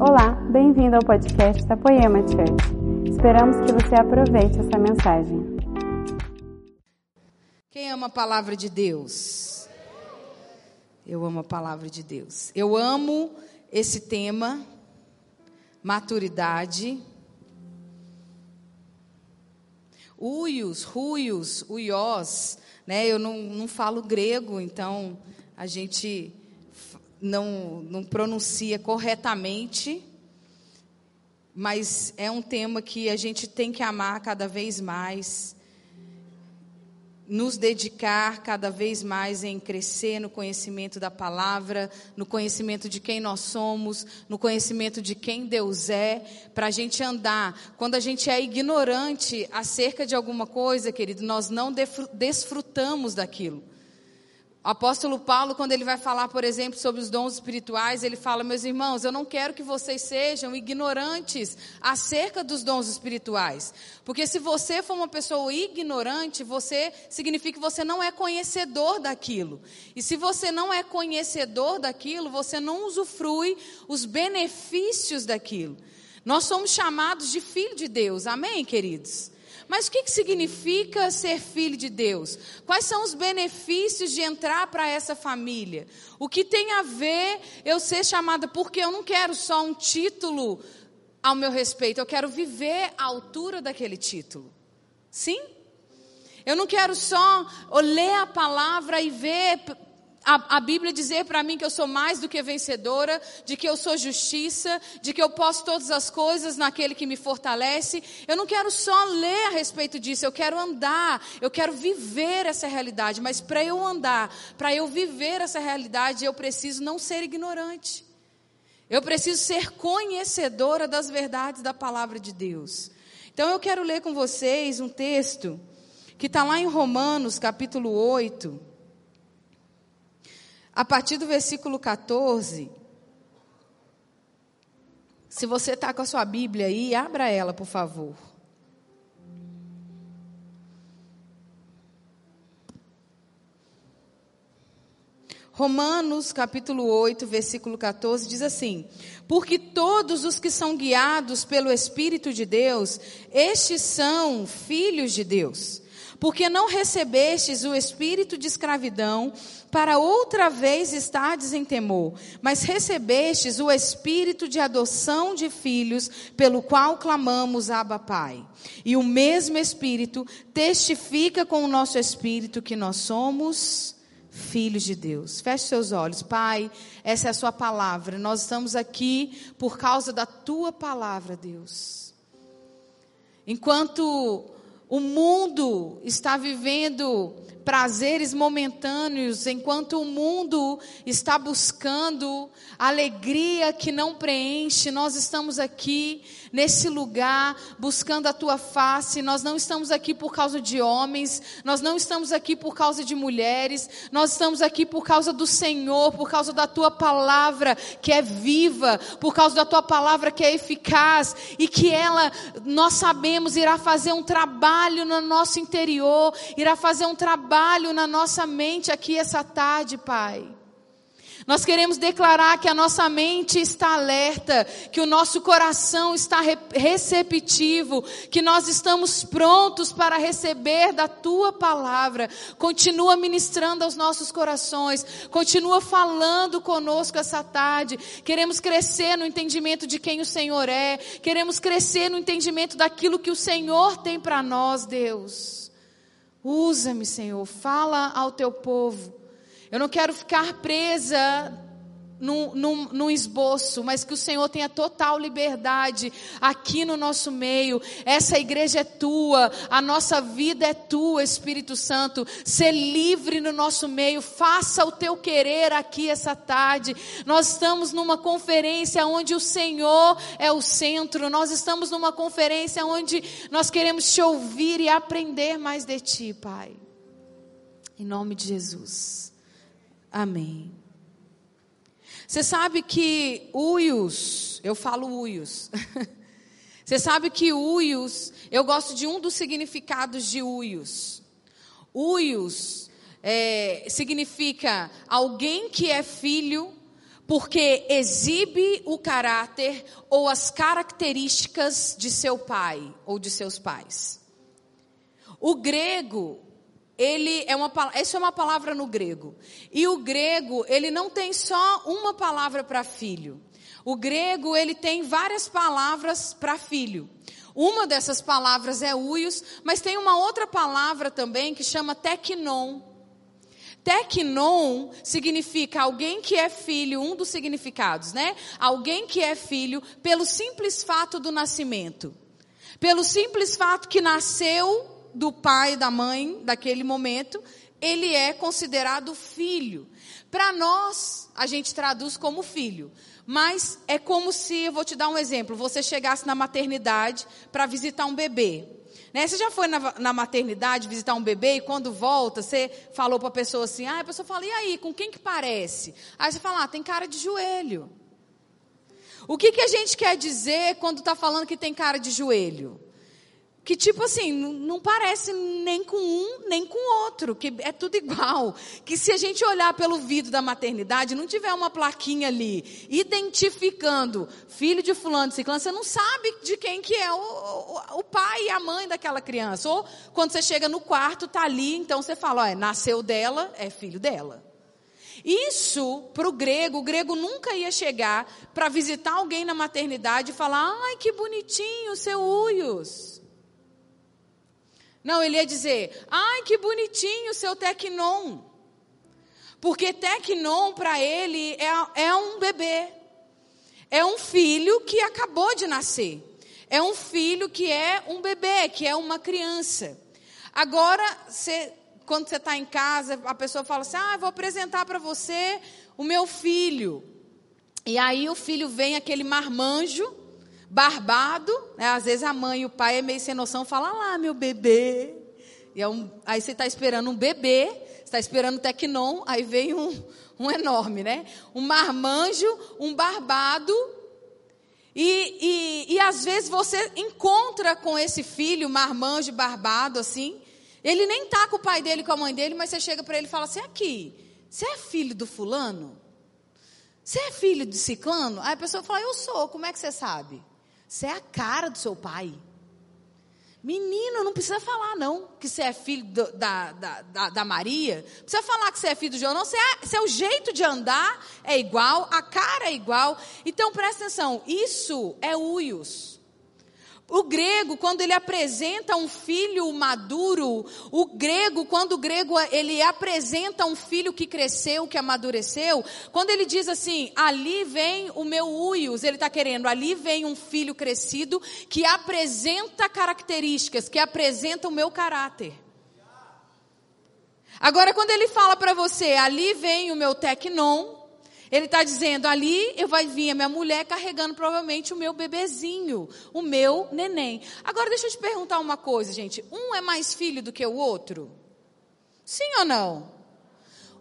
Olá, bem-vindo ao podcast da Poema Church. Esperamos que você aproveite essa mensagem. Quem ama a palavra de Deus? Eu amo a palavra de Deus. Eu amo esse tema, maturidade. Uios, ruios, uiós, né? Eu não, não falo grego, então a gente não, não pronuncia corretamente, mas é um tema que a gente tem que amar cada vez mais nos dedicar cada vez mais em crescer no conhecimento da palavra, no conhecimento de quem nós somos, no conhecimento de quem Deus é, para a gente andar. Quando a gente é ignorante acerca de alguma coisa, querido, nós não desfrutamos daquilo. O apóstolo Paulo, quando ele vai falar, por exemplo, sobre os dons espirituais, ele fala: Meus irmãos, eu não quero que vocês sejam ignorantes acerca dos dons espirituais. Porque se você for uma pessoa ignorante, você significa que você não é conhecedor daquilo. E se você não é conhecedor daquilo, você não usufrui os benefícios daquilo. Nós somos chamados de filho de Deus, amém, queridos? Mas o que, que significa ser filho de Deus? Quais são os benefícios de entrar para essa família? O que tem a ver eu ser chamada? Porque eu não quero só um título ao meu respeito, eu quero viver à altura daquele título. Sim? Eu não quero só ler a palavra e ver a, a Bíblia dizer para mim que eu sou mais do que vencedora, de que eu sou justiça, de que eu posso todas as coisas naquele que me fortalece. Eu não quero só ler a respeito disso, eu quero andar, eu quero viver essa realidade. Mas para eu andar, para eu viver essa realidade, eu preciso não ser ignorante. Eu preciso ser conhecedora das verdades da palavra de Deus. Então eu quero ler com vocês um texto que está lá em Romanos, capítulo 8 a partir do versículo 14. Se você está com a sua Bíblia aí, abra ela, por favor. Romanos capítulo 8, versículo 14 diz assim: Porque todos os que são guiados pelo Espírito de Deus, estes são filhos de Deus. Porque não recebestes o espírito de escravidão para outra vez estardes em temor, mas recebestes o espírito de adoção de filhos, pelo qual clamamos Abba Pai. E o mesmo espírito testifica com o nosso espírito que nós somos filhos de Deus. Feche seus olhos, Pai, essa é a sua palavra. Nós estamos aqui por causa da tua palavra, Deus. Enquanto o mundo está vivendo prazeres momentâneos, enquanto o mundo está buscando alegria que não preenche, nós estamos aqui nesse lugar buscando a tua face. Nós não estamos aqui por causa de homens, nós não estamos aqui por causa de mulheres, nós estamos aqui por causa do Senhor, por causa da tua palavra que é viva, por causa da tua palavra que é eficaz e que ela, nós sabemos, irá fazer um trabalho no nosso interior, irá fazer um trabalho na nossa mente aqui essa tarde, Pai. Nós queremos declarar que a nossa mente está alerta, que o nosso coração está receptivo, que nós estamos prontos para receber da tua palavra. Continua ministrando aos nossos corações, continua falando conosco essa tarde. Queremos crescer no entendimento de quem o Senhor é, queremos crescer no entendimento daquilo que o Senhor tem para nós, Deus. Usa-me, Senhor, fala ao teu povo. Eu não quero ficar presa num, num, num, esboço, mas que o Senhor tenha total liberdade aqui no nosso meio. Essa igreja é tua, a nossa vida é tua, Espírito Santo. Ser livre no nosso meio, faça o teu querer aqui essa tarde. Nós estamos numa conferência onde o Senhor é o centro, nós estamos numa conferência onde nós queremos te ouvir e aprender mais de ti, Pai. Em nome de Jesus. Amém. Você sabe que uios, eu falo uios. Você sabe que uios, eu gosto de um dos significados de uios. Uios é, significa alguém que é filho porque exibe o caráter ou as características de seu pai ou de seus pais. O grego, ele é uma essa é uma palavra no grego. E o grego, ele não tem só uma palavra para filho. O grego, ele tem várias palavras para filho. Uma dessas palavras é uios, mas tem uma outra palavra também que chama teknon. Teknon significa alguém que é filho, um dos significados, né? Alguém que é filho pelo simples fato do nascimento. Pelo simples fato que nasceu do pai da mãe daquele momento, ele é considerado filho. Para nós, a gente traduz como filho. Mas é como se, eu vou te dar um exemplo, você chegasse na maternidade para visitar um bebê. Né? Você já foi na, na, maternidade visitar um bebê e quando volta, você falou para a pessoa assim, ah, a pessoa fala, e aí, com quem que parece? Aí você fala, ah, tem cara de joelho. O que, que a gente quer dizer quando está falando que tem cara de joelho? Que tipo assim, não parece nem com um, nem com outro, que é tudo igual. Que se a gente olhar pelo vidro da maternidade, não tiver uma plaquinha ali, identificando filho de fulano de ciclano, você não sabe de quem que é o, o, o, pai e a mãe daquela criança. Ou quando você chega no quarto, tá ali, então você fala, olha, nasceu dela, é filho dela. Isso, para o grego, o grego nunca ia chegar para visitar alguém na maternidade e falar, ai, que bonitinho, seu Uios. Não, ele ia dizer: ai, que bonitinho o seu Tecnon. Porque Tecnon, para ele, é, é um bebê. É um filho que acabou de nascer. É um filho que é um bebê, que é uma criança. Agora, quando você está em casa, a pessoa fala assim: ah, vou apresentar para você o meu filho. E aí o filho vem aquele marmanjo barbado, né? às vezes a mãe e o pai é meio sem noção, fala lá, meu bebê. E é um, aí você está esperando um bebê, está esperando o Tecnon, aí vem um, um enorme, né? Um marmanjo, um barbado. E, e, e às vezes você encontra com esse filho, marmanjo, barbado, assim. Ele nem está com o pai dele, com a mãe dele, mas você chega para ele e fala assim: aqui, você é filho do fulano? Você é filho de ciclano? Aí a pessoa fala: eu sou, como é que você sabe? Você é a cara do seu pai. Menino, não precisa falar, não, que você é filho do, da, da, da, da, Maria. Não precisa falar que você é filho do João, não. Você é, seu jeito de andar é igual, a cara é igual. Então, presta atenção, isso é uios. O grego, quando ele apresenta um filho maduro, o grego, quando o grego ele apresenta um filho que cresceu, que amadureceu, quando ele diz assim, ali vem o meu uios, ele está querendo, ali vem um filho crescido que apresenta características, que apresenta o meu caráter. Agora, quando ele fala para você, ali vem o meu tecnon, ele está dizendo ali, eu vai vir a minha mulher carregando provavelmente o meu bebezinho, o meu neném. Agora deixa eu te perguntar uma coisa, gente. Um é mais filho do que o outro? Sim ou não?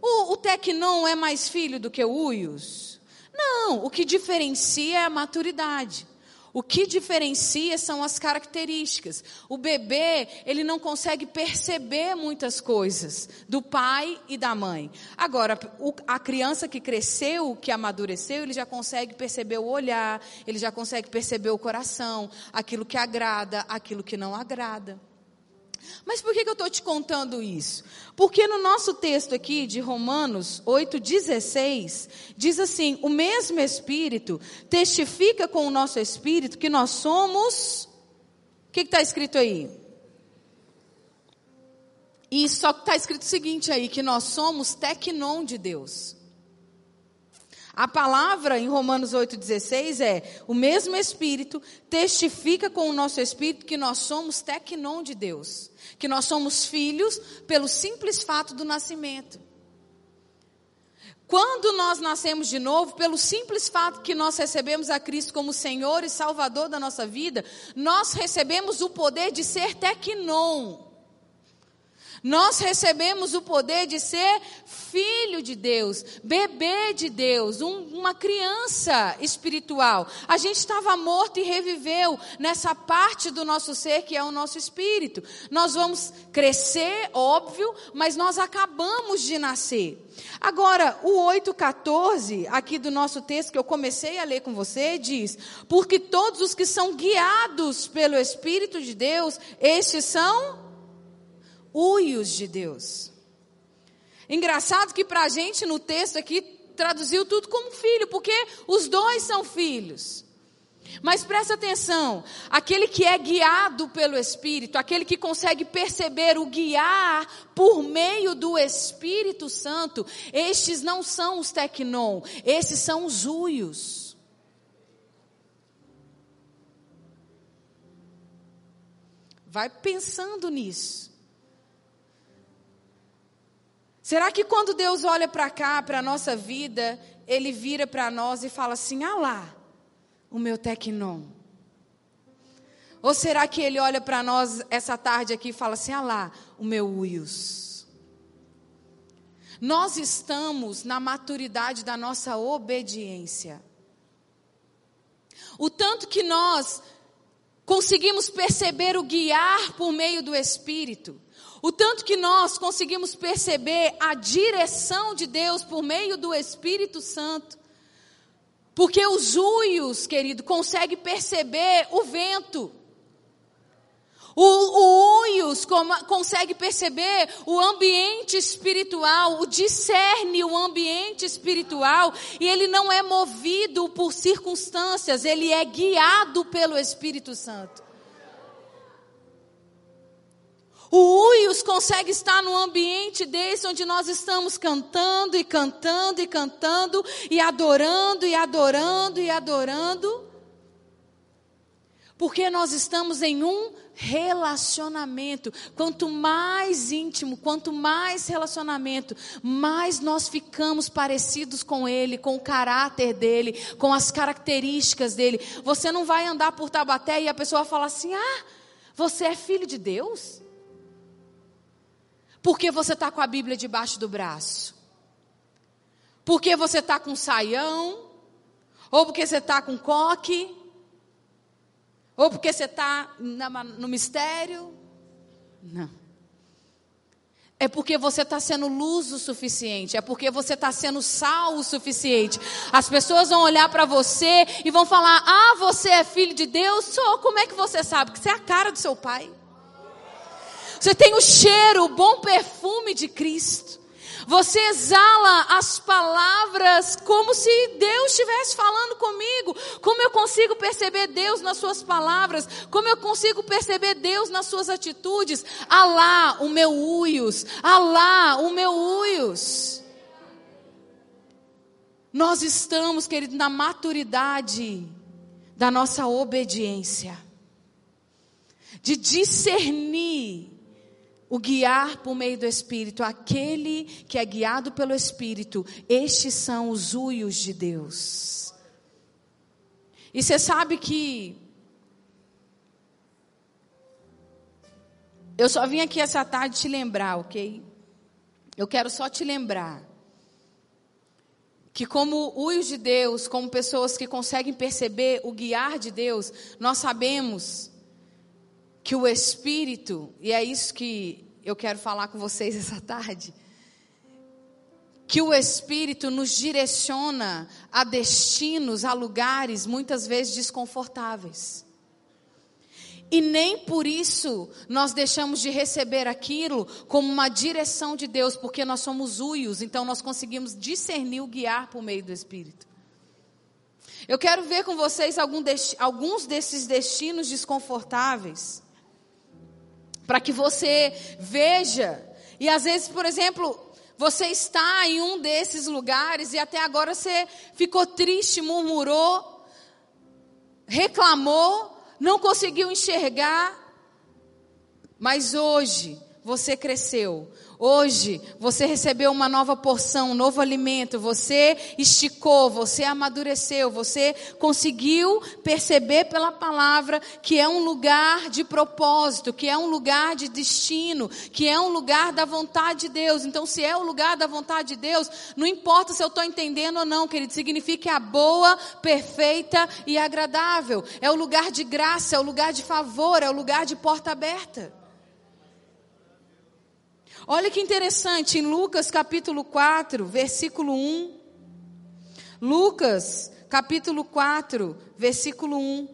O, o Tecnon é mais filho do que o Uios? Não, o que diferencia é a maturidade. O que diferencia são as características. O bebê, ele não consegue perceber muitas coisas do pai e da mãe. Agora, a criança que cresceu, que amadureceu, ele já consegue perceber o olhar, ele já consegue perceber o coração, aquilo que agrada, aquilo que não agrada. Mas por que, que eu estou te contando isso? Porque no nosso texto aqui de Romanos 8,16, diz assim: o mesmo Espírito testifica com o nosso Espírito que nós somos. O que está escrito aí? E só que está escrito o seguinte aí: que nós somos tecnon de Deus. A palavra em Romanos 8,16 é: o mesmo Espírito testifica com o nosso Espírito que nós somos tecnon de Deus, que nós somos filhos pelo simples fato do nascimento. Quando nós nascemos de novo, pelo simples fato que nós recebemos a Cristo como Senhor e Salvador da nossa vida, nós recebemos o poder de ser tecnon. Nós recebemos o poder de ser filho de Deus, bebê de Deus, um, uma criança espiritual. A gente estava morto e reviveu nessa parte do nosso ser que é o nosso espírito. Nós vamos crescer, óbvio, mas nós acabamos de nascer. Agora, o 8,14, aqui do nosso texto que eu comecei a ler com você, diz: Porque todos os que são guiados pelo Espírito de Deus, estes são uios de Deus. Engraçado que para a gente no texto aqui traduziu tudo como filho, porque os dois são filhos. Mas presta atenção, aquele que é guiado pelo Espírito, aquele que consegue perceber o guiar por meio do Espírito Santo, estes não são os tecnon, esses são os uios. Vai pensando nisso. Será que quando Deus olha para cá, para a nossa vida, Ele vira para nós e fala assim: ah lá, o meu tecnon? Ou será que Ele olha para nós essa tarde aqui e fala assim: ah lá, o meu uios? Nós estamos na maturidade da nossa obediência. O tanto que nós conseguimos perceber o guiar por meio do Espírito. O tanto que nós conseguimos perceber a direção de Deus por meio do Espírito Santo. Porque os uios, querido, conseguem perceber o vento. O, o uios consegue perceber o ambiente espiritual, o discerne o ambiente espiritual, e ele não é movido por circunstâncias, ele é guiado pelo Espírito Santo. O Uios consegue estar num ambiente desse onde nós estamos cantando e cantando e cantando e adorando e adorando e adorando. Porque nós estamos em um relacionamento. Quanto mais íntimo, quanto mais relacionamento, mais nós ficamos parecidos com Ele, com o caráter dele, com as características dele. Você não vai andar por Tabaté e a pessoa fala assim: Ah, você é filho de Deus? Porque você está com a Bíblia debaixo do braço? Porque você está com saião? Ou porque você está com coque? Ou porque você está no mistério? Não. É porque você está sendo luz o suficiente. É porque você está sendo sal o suficiente. As pessoas vão olhar para você e vão falar: Ah, você é filho de Deus? Sou. Como é que você sabe? Que você é a cara do seu pai. Você tem o cheiro, o bom perfume de Cristo. Você exala as palavras como se Deus estivesse falando comigo. Como eu consigo perceber Deus nas suas palavras? Como eu consigo perceber Deus nas suas atitudes? Alá, o meu uios. Alá, o meu uios. Nós estamos, querido, na maturidade da nossa obediência. De discernir o guiar por meio do Espírito, aquele que é guiado pelo Espírito, estes são os uios de Deus. E você sabe que eu só vim aqui essa tarde te lembrar, ok? Eu quero só te lembrar que como uios de Deus, como pessoas que conseguem perceber o guiar de Deus, nós sabemos que o Espírito, e é isso que eu quero falar com vocês essa tarde, que o Espírito nos direciona a destinos, a lugares muitas vezes desconfortáveis. E nem por isso nós deixamos de receber aquilo como uma direção de Deus, porque nós somos uios, então nós conseguimos discernir o guiar por meio do Espírito. Eu quero ver com vocês alguns desses destinos desconfortáveis para que você veja. E às vezes, por exemplo, você está em um desses lugares e até agora você ficou triste, murmurou, reclamou, não conseguiu enxergar. Mas hoje você cresceu. Hoje você recebeu uma nova porção, um novo alimento, você esticou, você amadureceu, você conseguiu perceber pela palavra que é um lugar de propósito, que é um lugar de destino, que é um lugar da vontade de Deus. Então, se é o lugar da vontade de Deus, não importa se eu estou entendendo ou não, querido, significa a boa, perfeita e agradável. É o lugar de graça, é o lugar de favor, é o lugar de porta aberta. Olha que interessante, em Lucas capítulo 4, versículo 1. Lucas capítulo 4, versículo 1.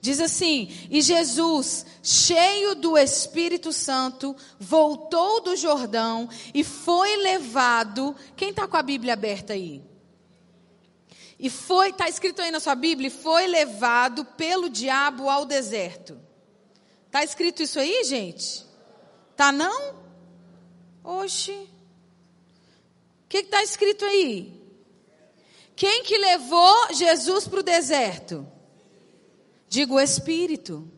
Diz assim: E Jesus, cheio do Espírito Santo, voltou do Jordão e foi levado. Quem está com a Bíblia aberta aí? E foi, está escrito aí na sua Bíblia, foi levado pelo diabo ao deserto. Está escrito isso aí, gente? Tá não? Oxe. O que está escrito aí? Quem que levou Jesus para o deserto? Digo o Espírito.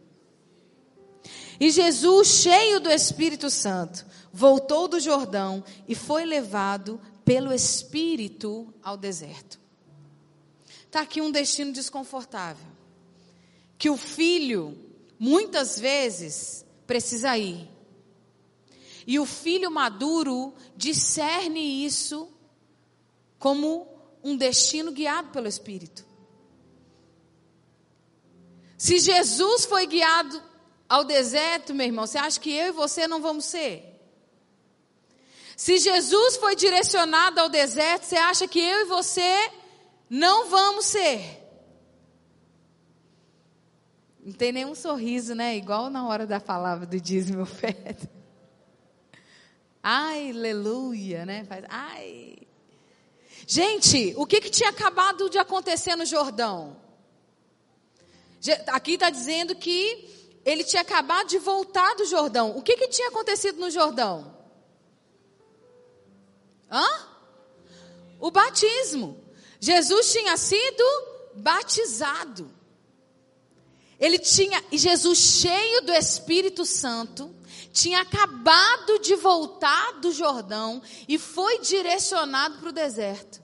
E Jesus, cheio do Espírito Santo, voltou do Jordão e foi levado pelo Espírito ao deserto. Está aqui um destino desconfortável. Que o filho, muitas vezes, precisa ir. E o filho maduro discerne isso como um destino guiado pelo Espírito. Se Jesus foi guiado ao deserto, meu irmão, você acha que eu e você não vamos ser? Se Jesus foi direcionado ao deserto, você acha que eu e você não vamos ser. Não tem nenhum sorriso, né? Igual na hora da palavra do dízimo oferta. Ai, aleluia, né? Faz, ai. Gente, o que, que tinha acabado de acontecer no Jordão? Aqui está dizendo que ele tinha acabado de voltar do Jordão. O que, que tinha acontecido no Jordão? Hã? O batismo. Jesus tinha sido batizado. Ele tinha, e Jesus, cheio do Espírito Santo, tinha acabado de voltar do Jordão e foi direcionado para o deserto.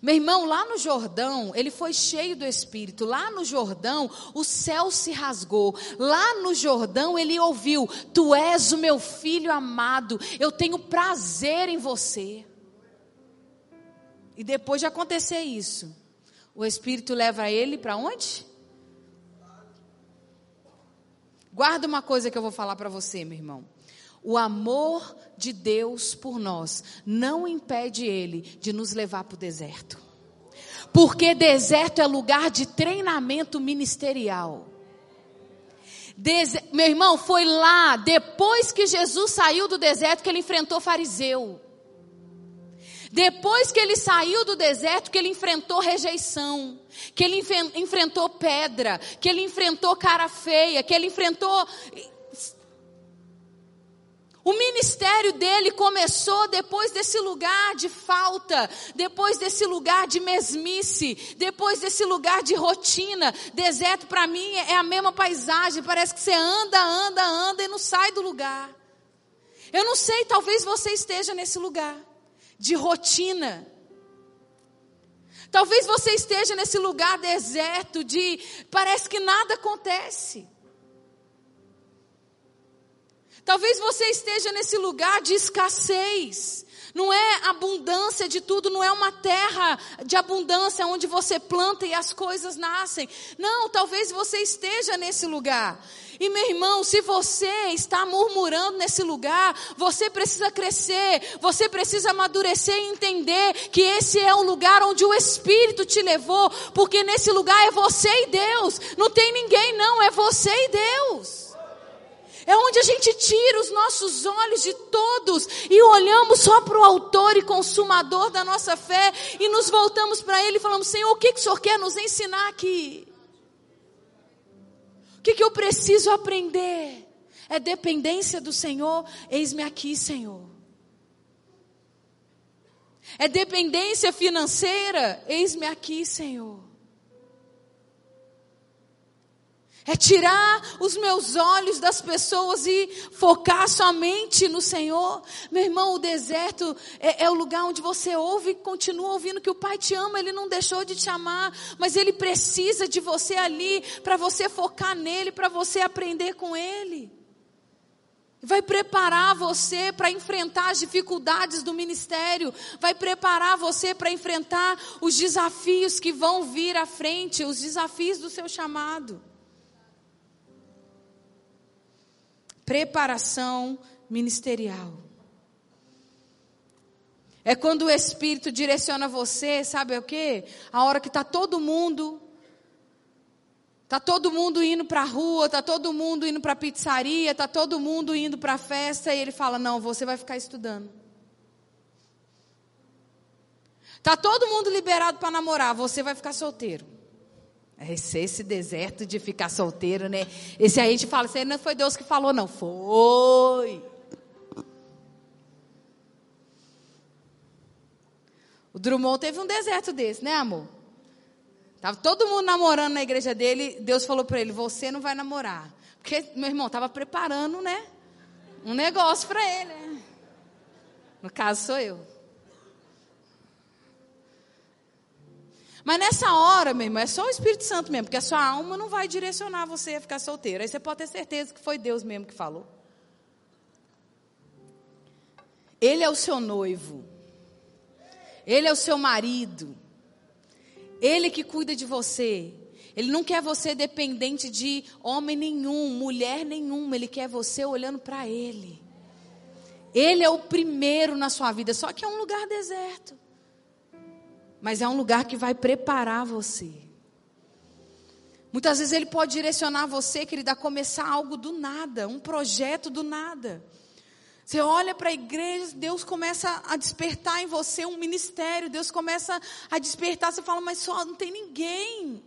Meu irmão, lá no Jordão, ele foi cheio do Espírito. Lá no Jordão, o céu se rasgou. Lá no Jordão, ele ouviu: Tu és o meu filho amado, eu tenho prazer em você. E depois de acontecer isso, o Espírito leva ele para onde? Guarda uma coisa que eu vou falar para você, meu irmão. O amor de Deus por nós não impede Ele de nos levar para o deserto. Porque deserto é lugar de treinamento ministerial. Meu irmão, foi lá, depois que Jesus saiu do deserto, que ele enfrentou fariseu. Depois que ele saiu do deserto, que ele enfrentou rejeição, que ele enfrentou pedra, que ele enfrentou cara feia, que ele enfrentou. O ministério dele começou depois desse lugar de falta, depois desse lugar de mesmice, depois desse lugar de rotina. Deserto para mim é a mesma paisagem, parece que você anda, anda, anda e não sai do lugar. Eu não sei, talvez você esteja nesse lugar de rotina. Talvez você esteja nesse lugar deserto de parece que nada acontece. Talvez você esteja nesse lugar de escassez. Não é abundância de tudo, não é uma terra de abundância onde você planta e as coisas nascem. Não, talvez você esteja nesse lugar. E meu irmão, se você está murmurando nesse lugar, você precisa crescer, você precisa amadurecer e entender que esse é o lugar onde o Espírito te levou, porque nesse lugar é você e Deus, não tem ninguém, não, é você e Deus. É onde a gente tira os nossos olhos de todos e olhamos só para o autor e consumador da nossa fé e nos voltamos para ele e falamos: Senhor, o que, que o Senhor quer nos ensinar aqui? O que, que eu preciso aprender? É dependência do Senhor? Eis-me aqui, Senhor. É dependência financeira? Eis-me aqui, Senhor. É tirar os meus olhos das pessoas e focar somente no Senhor. Meu irmão, o deserto é, é, o lugar onde você ouve e continua ouvindo que o Pai te ama, Ele não deixou de te amar, mas Ele precisa de você ali para você focar nele, para você aprender com Ele. Vai preparar você para enfrentar as dificuldades do ministério, vai preparar você para enfrentar os desafios que vão vir à frente, os desafios do seu chamado. Preparação ministerial. É quando o Espírito direciona você, sabe o quê? A hora que está todo mundo, está todo mundo indo para a rua, está todo mundo indo para a pizzaria, está todo mundo indo para a festa, e ele fala: Não, você vai ficar estudando. Está todo mundo liberado para namorar, você vai ficar solteiro. Esse, esse deserto de ficar solteiro, né? Esse aí a gente fala, isso não foi Deus que falou, não. Foi. O Drummond teve um deserto desse, né, amor? Tava todo mundo namorando na igreja dele. Deus falou para ele: Você não vai namorar. Porque, meu irmão, estava preparando, né? Um negócio para ele. Né? No caso, sou eu. Mas nessa hora, meu irmão, é só o Espírito Santo mesmo, porque a sua alma não vai direcionar você a ficar solteiro. Aí você pode ter certeza que foi Deus mesmo que falou. Ele é o seu noivo. Ele é o seu marido. Ele que cuida de você. Ele não quer você dependente de homem nenhum, mulher nenhuma. Ele quer você olhando para Ele. Ele é o primeiro na sua vida, só que é um lugar deserto mas é um lugar que vai preparar você. Muitas vezes ele pode direcionar você, querido, a começar algo do nada, um projeto do nada. Você olha para a igreja, Deus começa a despertar em você um ministério, Deus começa a despertar, você fala, mas só não tem ninguém.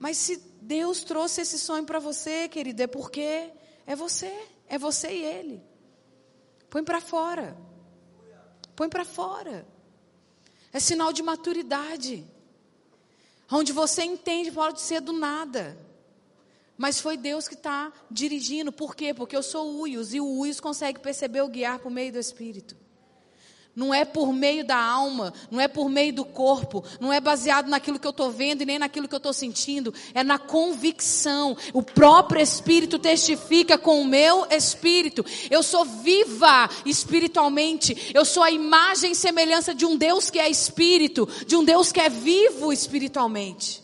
Mas se Deus trouxe esse sonho para você, querido, é porque é você, é você e Ele. Põe para fora. Põe para fora. É sinal de maturidade. Onde você entende, pode ser do nada. Mas foi Deus que está dirigindo. Por quê? Porque eu sou Uios e o Uios consegue perceber o guiar por meio do Espírito. Não é por meio da alma, não é por meio do corpo, não é baseado naquilo que eu estou vendo e nem naquilo que eu estou sentindo, é na convicção. O próprio Espírito testifica com o meu espírito. Eu sou viva espiritualmente, eu sou a imagem e semelhança de um Deus que é espírito, de um Deus que é vivo espiritualmente.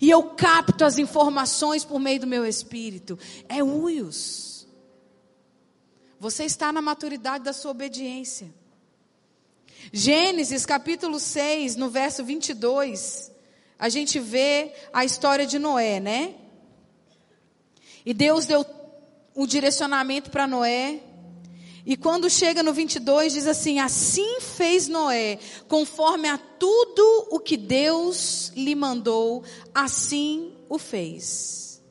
E eu capto as informações por meio do meu espírito. É uios. Você está na maturidade da sua obediência. Gênesis capítulo 6, no verso 22, a gente vê a história de Noé, né? E Deus deu o direcionamento para Noé. E quando chega no 22, diz assim: Assim fez Noé, conforme a tudo o que Deus lhe mandou, assim o fez.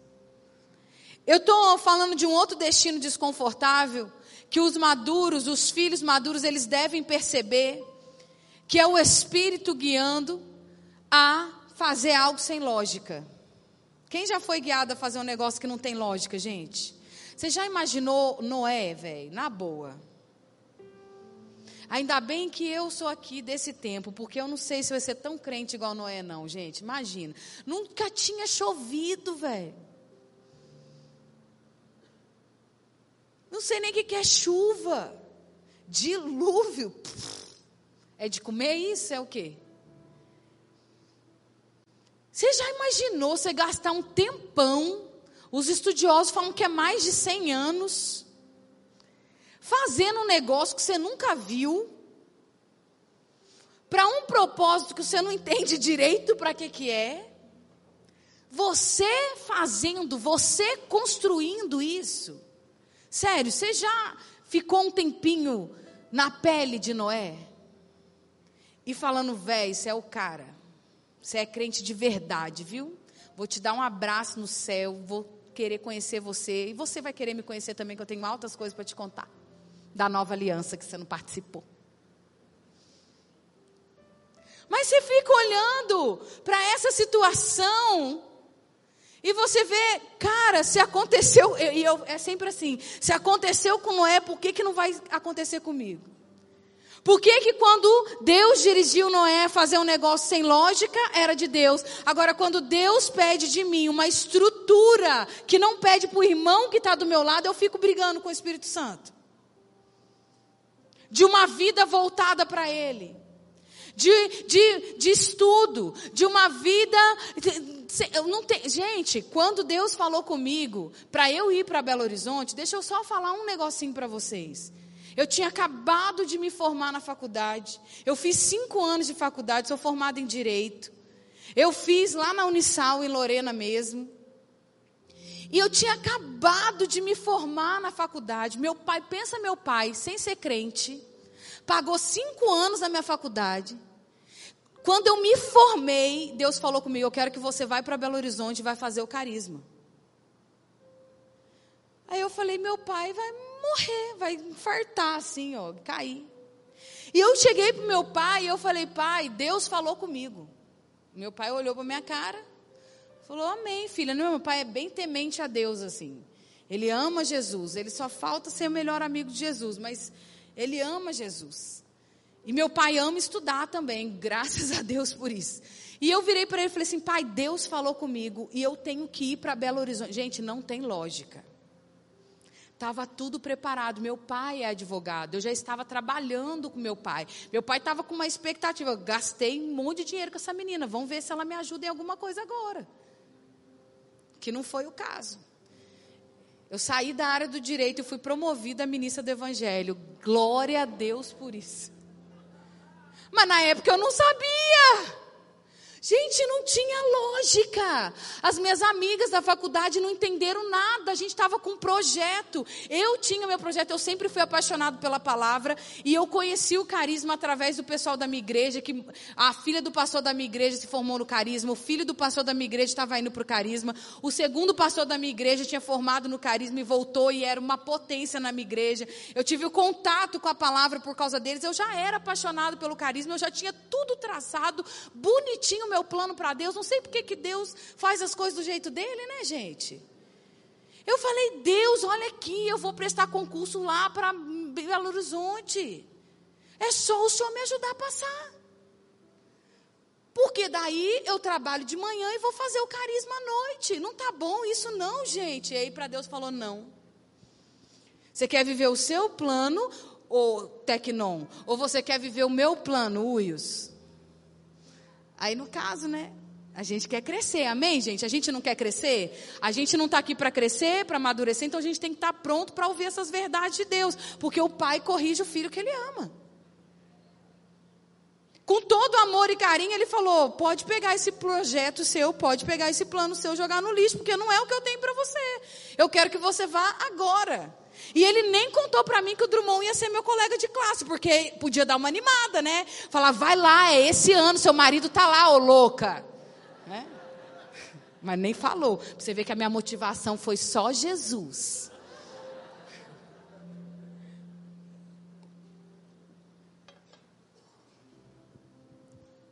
Eu estou falando de um outro destino desconfortável que os maduros, os filhos maduros, eles devem perceber que é o Espírito guiando a fazer algo sem lógica. Quem já foi guiado a fazer um negócio que não tem lógica, gente? Você já imaginou Noé, velho? Na boa. Ainda bem que eu sou aqui desse tempo, porque eu não sei se vai ser tão crente igual Noé, não, gente. Imagina. Nunca tinha chovido, velho. Não sei nem o que é chuva. Dilúvio. É de comer isso? É o quê? Você já imaginou você gastar um tempão? Os estudiosos falam que é mais de 100 anos. Fazendo um negócio que você nunca viu. Para um propósito que você não entende direito para que, que é. Você fazendo, você construindo isso. Sério, você já ficou um tempinho na pele de Noé? E falando, véi, você é o cara. Você é crente de verdade, viu? Vou te dar um abraço no céu, vou querer conhecer você. E você vai querer me conhecer também, que eu tenho altas coisas para te contar. Da nova aliança que você não participou. Mas você fica olhando para essa situação e você vê, cara, se aconteceu, e eu, é sempre assim, se aconteceu com Noé, por que, que não vai acontecer comigo? Por que, que quando Deus dirigiu Noé a fazer um negócio sem lógica, era de Deus? Agora, quando Deus pede de mim uma estrutura que não pede para o irmão que está do meu lado, eu fico brigando com o Espírito Santo. De uma vida voltada para Ele. De, de, de estudo, de uma vida. Eu não gente, quando Deus falou comigo para eu ir para Belo Horizonte, deixa eu só falar um negocinho para vocês. Eu tinha acabado de me formar na faculdade. Eu fiz cinco anos de faculdade, sou formada em Direito. Eu fiz lá na Unisal, em Lorena mesmo. E eu tinha acabado de me formar na faculdade. Meu pai, pensa meu pai, sem ser crente, pagou cinco anos na minha faculdade. Quando eu me formei, Deus falou comigo: Eu quero que você vá para Belo Horizonte e vai fazer o carisma. Aí eu falei: Meu pai vai morrer, vai infartar assim, ó, cair. E eu cheguei para meu pai e eu falei, pai, Deus falou comigo. Meu pai olhou para minha cara, falou, amém, filha. Não, meu pai é bem temente a Deus, assim. Ele ama Jesus, ele só falta ser o melhor amigo de Jesus, mas ele ama Jesus. E meu pai ama estudar também, graças a Deus por isso. E eu virei para ele e falei assim: pai, Deus falou comigo e eu tenho que ir para Belo Horizonte. Gente, não tem lógica. Estava tudo preparado. Meu pai é advogado. Eu já estava trabalhando com meu pai. Meu pai estava com uma expectativa. Eu gastei um monte de dinheiro com essa menina. Vamos ver se ela me ajuda em alguma coisa agora. Que não foi o caso. Eu saí da área do direito e fui promovida a ministra do Evangelho. Glória a Deus por isso. Mas na época eu não sabia. Gente, não tinha lógica. As minhas amigas da faculdade não entenderam nada. A gente estava com um projeto. Eu tinha meu projeto, eu sempre fui apaixonado pela palavra. E eu conheci o carisma através do pessoal da minha igreja. que A filha do pastor da minha igreja se formou no carisma. O filho do pastor da minha igreja estava indo para o carisma. O segundo pastor da minha igreja tinha formado no carisma e voltou e era uma potência na minha igreja. Eu tive o contato com a palavra por causa deles. Eu já era apaixonado pelo carisma. Eu já tinha tudo traçado, bonitinho meu plano para Deus. Não sei porque que Deus faz as coisas do jeito dele, né, gente? Eu falei, Deus, olha aqui, eu vou prestar concurso lá para Belo Horizonte. É só o Senhor me ajudar a passar. Porque daí eu trabalho de manhã e vou fazer o carisma à noite. Não tá bom isso não, gente. E aí para Deus falou não. Você quer viver o seu plano, ou Tecnon, ou você quer viver o meu plano, Uios? Aí no caso, né? A gente quer crescer, amém, gente? A gente não quer crescer? A gente não está aqui para crescer, para amadurecer, então a gente tem que estar tá pronto para ouvir essas verdades de Deus, porque o pai corrige o filho que ele ama. Com todo amor e carinho, ele falou: pode pegar esse projeto seu, pode pegar esse plano seu, jogar no lixo, porque não é o que eu tenho para você. Eu quero que você vá agora. E ele nem contou para mim que o Drummond ia ser meu colega de classe, porque podia dar uma animada, né? Falar, vai lá, é esse ano, seu marido tá lá, ô louca. Né? Mas nem falou. Você ver que a minha motivação foi só Jesus.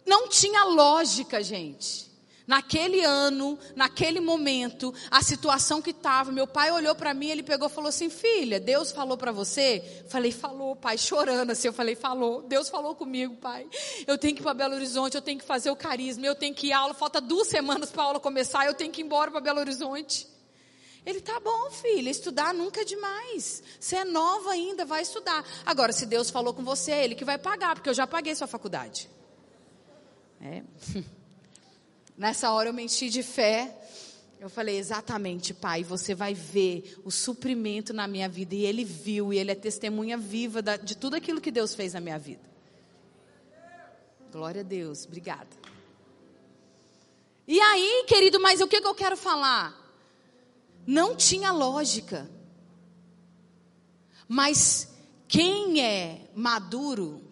Não tinha lógica, gente. Naquele ano, naquele momento, a situação que estava, meu pai olhou para mim, ele pegou e falou assim: "Filha, Deus falou para você?" Falei: "Falou, pai", chorando assim. Eu falei: "Falou. Deus falou comigo, pai. Eu tenho que ir para Belo Horizonte, eu tenho que fazer o carisma, eu tenho que ir à aula, falta duas semanas para a aula começar, eu tenho que ir embora para Belo Horizonte." Ele tá bom, filha, estudar nunca é demais. Você é nova ainda, vai estudar. Agora, se Deus falou com você, é ele que vai pagar, porque eu já paguei sua faculdade. É. Nessa hora eu me enchi de fé. Eu falei, exatamente, pai, você vai ver o suprimento na minha vida. E ele viu, e ele é testemunha viva de tudo aquilo que Deus fez na minha vida. Glória a Deus, obrigada. E aí, querido, mas o que, que eu quero falar? Não tinha lógica. Mas quem é maduro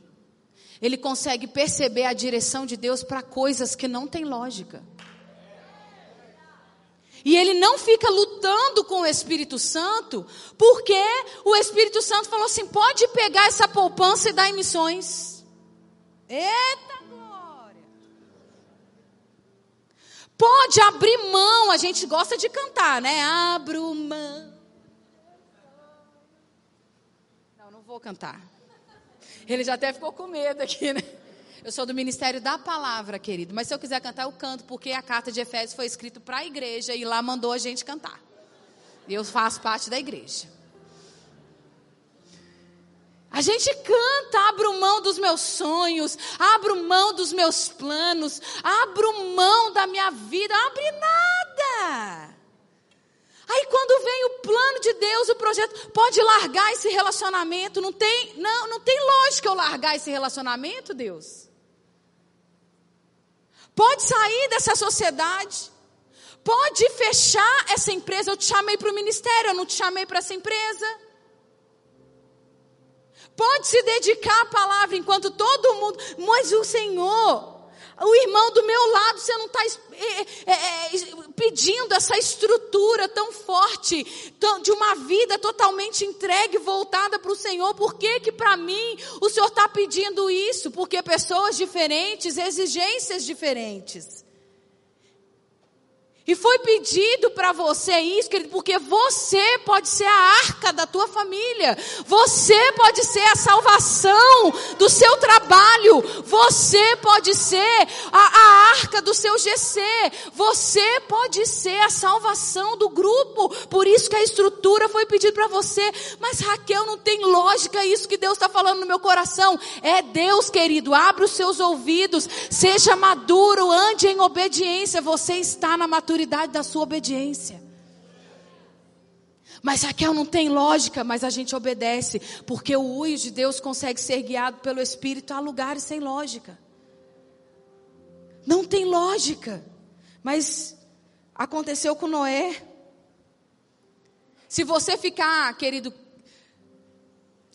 ele consegue perceber a direção de Deus para coisas que não têm lógica. E ele não fica lutando com o Espírito Santo, porque o Espírito Santo falou assim: pode pegar essa poupança e dar em missões. Eita glória! Pode abrir mão, a gente gosta de cantar, né? Abro mão. Não, não vou cantar. Ele já até ficou com medo aqui, né? Eu sou do Ministério da Palavra, querido. Mas se eu quiser cantar, eu canto, porque a carta de Efésios foi escrita para a igreja e lá mandou a gente cantar. Eu faço parte da igreja. A gente canta, abro mão dos meus sonhos, abro mão dos meus planos, abro mão da minha vida, abre nada. Aí quando vem o plano de Deus, projeto, pode largar esse relacionamento, não tem, não, não tem lógica eu largar esse relacionamento, Deus. Pode sair dessa sociedade. Pode fechar essa empresa. Eu te chamei para o ministério, eu não te chamei para essa empresa. Pode se dedicar à palavra enquanto todo mundo. Mas o Senhor, o irmão do meu lado, você não está é, é, é, pedindo essa estrutura tão forte, de uma vida totalmente entregue, voltada para o Senhor. Por que que para mim o Senhor está pedindo isso? Porque pessoas diferentes, exigências diferentes. E foi pedido para você isso, querido, porque você pode ser a arca da tua família. Você pode ser a salvação do seu trabalho. Você pode ser a, a arca do seu GC. Você pode ser a salvação do grupo. Por isso que a estrutura foi pedida para você. Mas Raquel, não tem lógica isso que Deus está falando no meu coração. É Deus, querido. Abre os seus ouvidos. Seja maduro. Ande em obediência. Você está na maturidade maturidade da sua obediência. Mas Raquel não tem lógica, mas a gente obedece, porque o uio de Deus consegue ser guiado pelo Espírito a lugares sem lógica. Não tem lógica, mas aconteceu com Noé. Se você ficar, querido,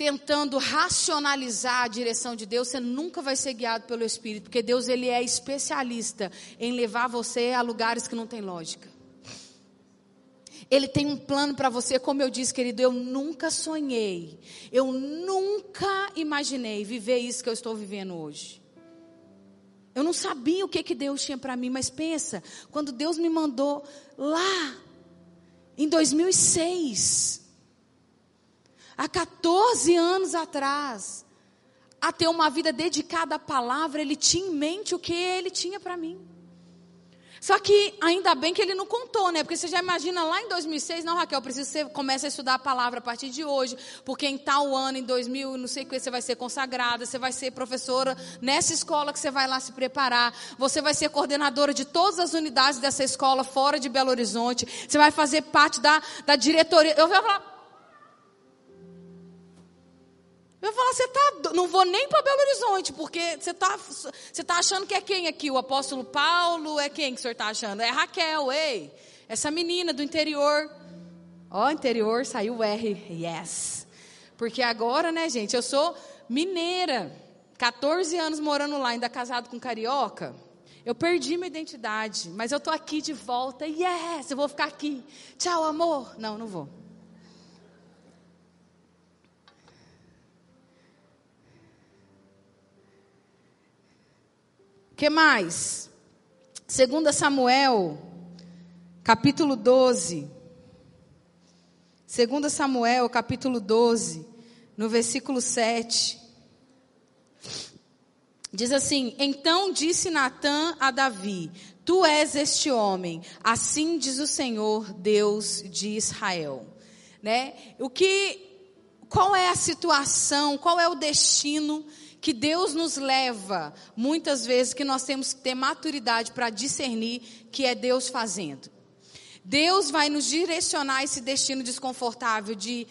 tentando racionalizar a direção de Deus, você nunca vai ser guiado pelo Espírito, porque Deus ele é especialista em levar você a lugares que não tem lógica. Ele tem um plano para você, como eu disse, querido, eu nunca sonhei, eu nunca imaginei viver isso que eu estou vivendo hoje. Eu não sabia o que, que Deus tinha para mim, mas pensa, quando Deus me mandou lá, em 2006, há 14 anos atrás, a ter uma vida dedicada à palavra, ele tinha em mente o que ele tinha para mim. Só que ainda bem que ele não contou, né? Porque você já imagina lá em 2006, não, Raquel, preciso que você comece a estudar a palavra a partir de hoje, porque em tal ano, em 2000, não sei o que, você vai ser consagrada, você vai ser professora nessa escola que você vai lá se preparar, você vai ser coordenadora de todas as unidades dessa escola fora de Belo Horizonte, você vai fazer parte da, da diretoria. Eu vou falar, Eu falar, você tá. Não vou nem para Belo Horizonte, porque você está você tá achando que é quem aqui? O apóstolo Paulo? É quem que o senhor está achando? É Raquel, ei. Essa menina do interior. Ó, oh, interior, saiu o R. Yes. Porque agora, né, gente, eu sou mineira. 14 anos morando lá, ainda casado com carioca. Eu perdi minha identidade, mas eu tô aqui de volta. Yes, eu vou ficar aqui. Tchau, amor. Não, não vou. Que mais? 2 Samuel, capítulo 12. 2 Samuel, capítulo 12, no versículo 7. Diz assim: Então disse Natã a Davi: Tu és este homem, assim diz o Senhor, Deus de Israel. Né? O que qual é a situação, qual é o destino que Deus nos leva, muitas vezes, que nós temos que ter maturidade para discernir que é Deus fazendo. Deus vai nos direcionar esse destino desconfortável de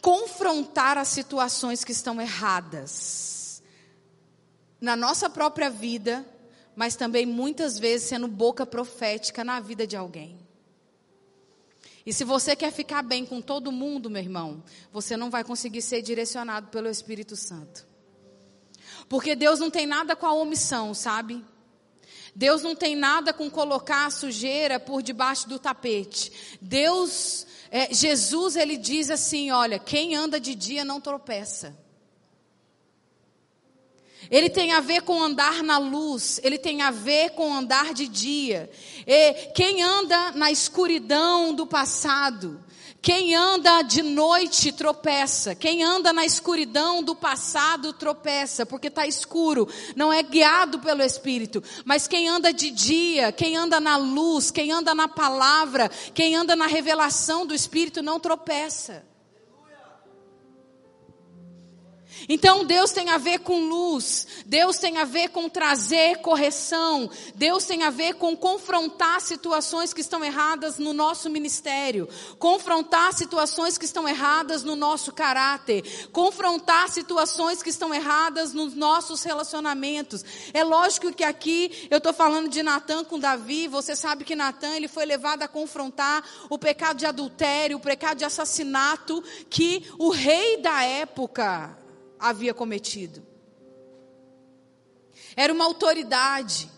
confrontar as situações que estão erradas na nossa própria vida, mas também muitas vezes sendo boca profética na vida de alguém. E se você quer ficar bem com todo mundo, meu irmão, você não vai conseguir ser direcionado pelo Espírito Santo. Porque Deus não tem nada com a omissão, sabe? Deus não tem nada com colocar a sujeira por debaixo do tapete. Deus, é, Jesus, ele diz assim: olha, quem anda de dia não tropeça. Ele tem a ver com andar na luz, ele tem a ver com andar de dia. E quem anda na escuridão do passado, quem anda de noite tropeça, quem anda na escuridão do passado tropeça, porque está escuro, não é guiado pelo Espírito. Mas quem anda de dia, quem anda na luz, quem anda na palavra, quem anda na revelação do Espírito não tropeça. Então Deus tem a ver com luz, Deus tem a ver com trazer correção, Deus tem a ver com confrontar situações que estão erradas no nosso ministério, confrontar situações que estão erradas no nosso caráter, confrontar situações que estão erradas nos nossos relacionamentos. É lógico que aqui eu estou falando de Natan com Davi, você sabe que Natan ele foi levado a confrontar o pecado de adultério, o pecado de assassinato que o rei da época havia cometido. Era uma autoridade.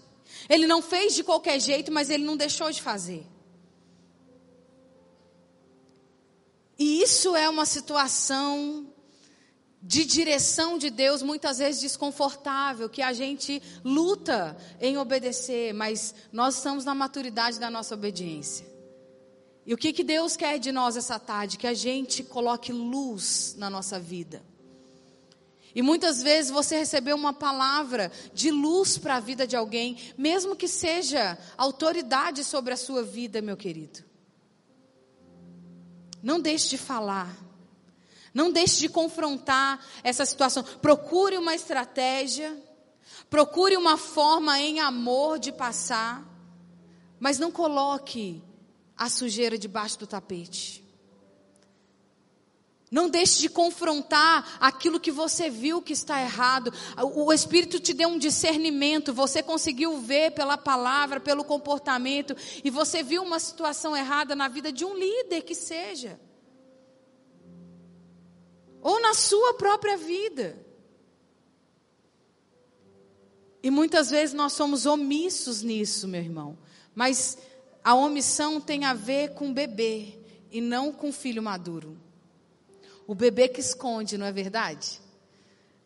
Ele não fez de qualquer jeito, mas ele não deixou de fazer. E isso é uma situação de direção de Deus, muitas vezes desconfortável, que a gente luta em obedecer, mas nós estamos na maturidade da nossa obediência. E o que, que Deus quer de nós essa tarde? Que a gente coloque luz na nossa vida. E muitas vezes você recebeu uma palavra de luz para a vida de alguém, mesmo que seja autoridade sobre a sua vida, meu querido. Não deixe de falar. Não deixe de confrontar essa situação. Procure uma estratégia. Procure uma forma em amor de passar. Mas não coloque a sujeira debaixo do tapete. Não deixe de confrontar aquilo que você viu que está errado. O Espírito te deu um discernimento, você conseguiu ver pela palavra, pelo comportamento, e você viu uma situação errada na vida de um líder que seja. Ou na sua própria vida. E muitas vezes nós somos omissos nisso, meu irmão. Mas a omissão tem a ver com bebê e não com filho maduro. O bebê que esconde, não é verdade?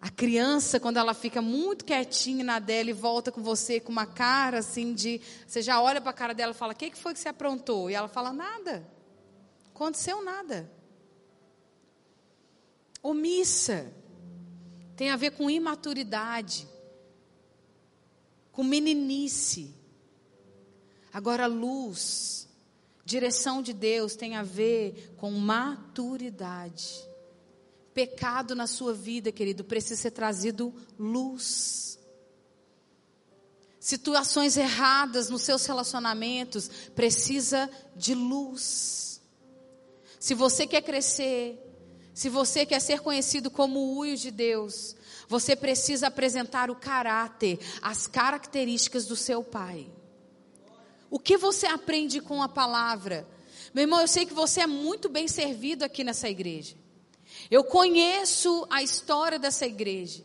A criança, quando ela fica muito quietinha na dela e volta com você com uma cara assim de. Você já olha para a cara dela e fala: O que, que foi que você aprontou? E ela fala: Nada. Aconteceu nada. Omissa. Tem a ver com imaturidade. Com meninice. Agora, luz. Direção de Deus tem a ver com maturidade pecado na sua vida, querido, precisa ser trazido luz. Situações erradas nos seus relacionamentos precisa de luz. Se você quer crescer, se você quer ser conhecido como o de Deus, você precisa apresentar o caráter, as características do seu pai. O que você aprende com a palavra? Meu irmão, eu sei que você é muito bem servido aqui nessa igreja. Eu conheço a história dessa igreja.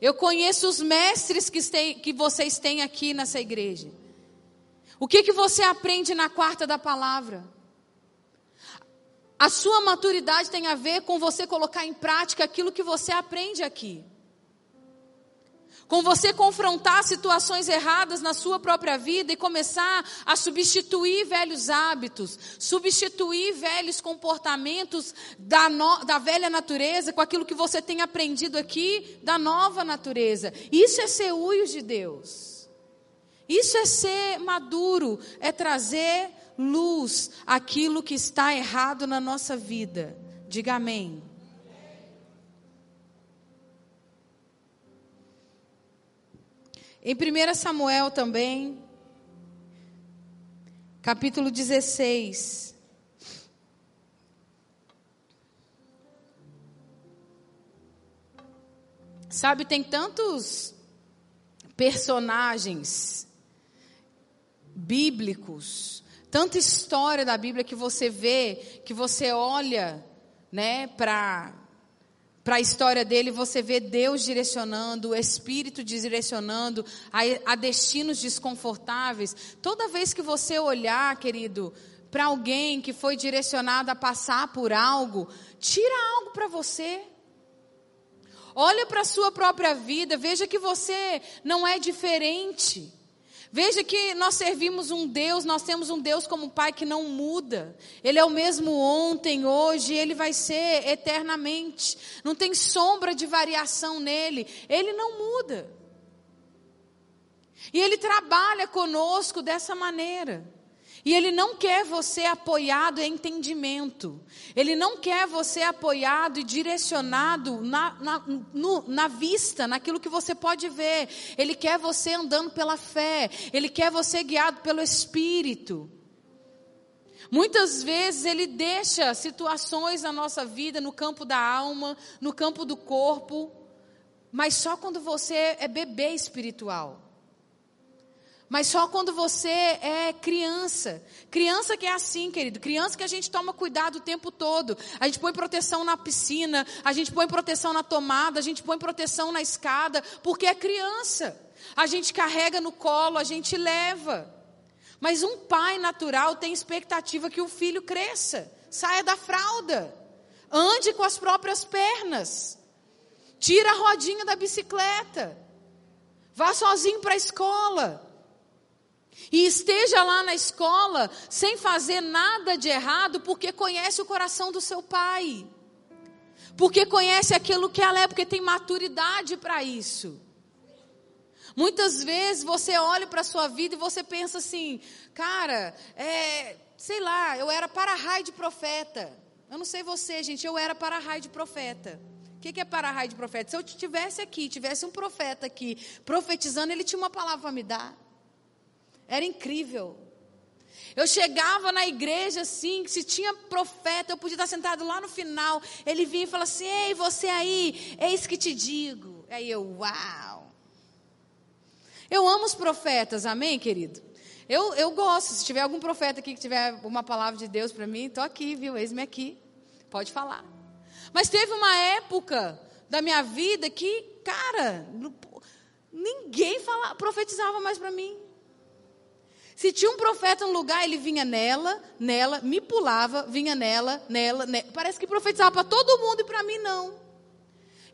Eu conheço os mestres que, tem, que vocês têm aqui nessa igreja. O que, que você aprende na quarta da palavra? A sua maturidade tem a ver com você colocar em prática aquilo que você aprende aqui com você confrontar situações erradas na sua própria vida e começar a substituir velhos hábitos, substituir velhos comportamentos da, no, da velha natureza com aquilo que você tem aprendido aqui da nova natureza. Isso é ser uio de Deus. Isso é ser maduro, é trazer luz àquilo que está errado na nossa vida. Diga amém. Em 1 Samuel também, capítulo 16. Sabe, tem tantos personagens bíblicos, tanta história da Bíblia que você vê, que você olha, né, para para a história dele, você vê Deus direcionando, o Espírito direcionando a, a destinos desconfortáveis. Toda vez que você olhar, querido, para alguém que foi direcionado a passar por algo, tira algo para você. Olha para a sua própria vida, veja que você não é diferente. Veja que nós servimos um Deus, nós temos um Deus como Pai que não muda. Ele é o mesmo ontem, hoje, ele vai ser eternamente. Não tem sombra de variação nele. Ele não muda. E ele trabalha conosco dessa maneira. E Ele não quer você apoiado em entendimento. Ele não quer você apoiado e direcionado na, na, no, na vista, naquilo que você pode ver. Ele quer você andando pela fé. Ele quer você guiado pelo Espírito. Muitas vezes Ele deixa situações na nossa vida, no campo da alma, no campo do corpo, mas só quando você é bebê espiritual. Mas só quando você é criança. Criança que é assim, querido. Criança que a gente toma cuidado o tempo todo. A gente põe proteção na piscina, a gente põe proteção na tomada, a gente põe proteção na escada, porque é criança. A gente carrega no colo, a gente leva. Mas um pai natural tem expectativa que o filho cresça, saia da fralda, ande com as próprias pernas, tira a rodinha da bicicleta, vá sozinho para a escola. E esteja lá na escola sem fazer nada de errado, porque conhece o coração do seu pai. Porque conhece aquilo que ela é, porque tem maturidade para isso. Muitas vezes você olha para a sua vida e você pensa assim, cara, é, sei lá, eu era para-raio de profeta. Eu não sei você, gente, eu era para-raio de profeta. O que, que é para-raio de profeta? Se eu tivesse aqui, tivesse um profeta aqui profetizando, ele tinha uma palavra para me dar. Era incrível. Eu chegava na igreja assim, se tinha profeta, eu podia estar sentado lá no final. Ele vinha e falava assim: Ei, você aí, eis que te digo. Aí eu, uau. Eu amo os profetas, amém, querido? Eu, eu gosto. Se tiver algum profeta aqui que tiver uma palavra de Deus para mim, estou aqui, viu? Eis-me aqui. Pode falar. Mas teve uma época da minha vida que, cara, ninguém fala, profetizava mais para mim. Se tinha um profeta no lugar, ele vinha nela, nela, me pulava, vinha nela, nela, nela. Parece que profetizava para todo mundo e para mim não.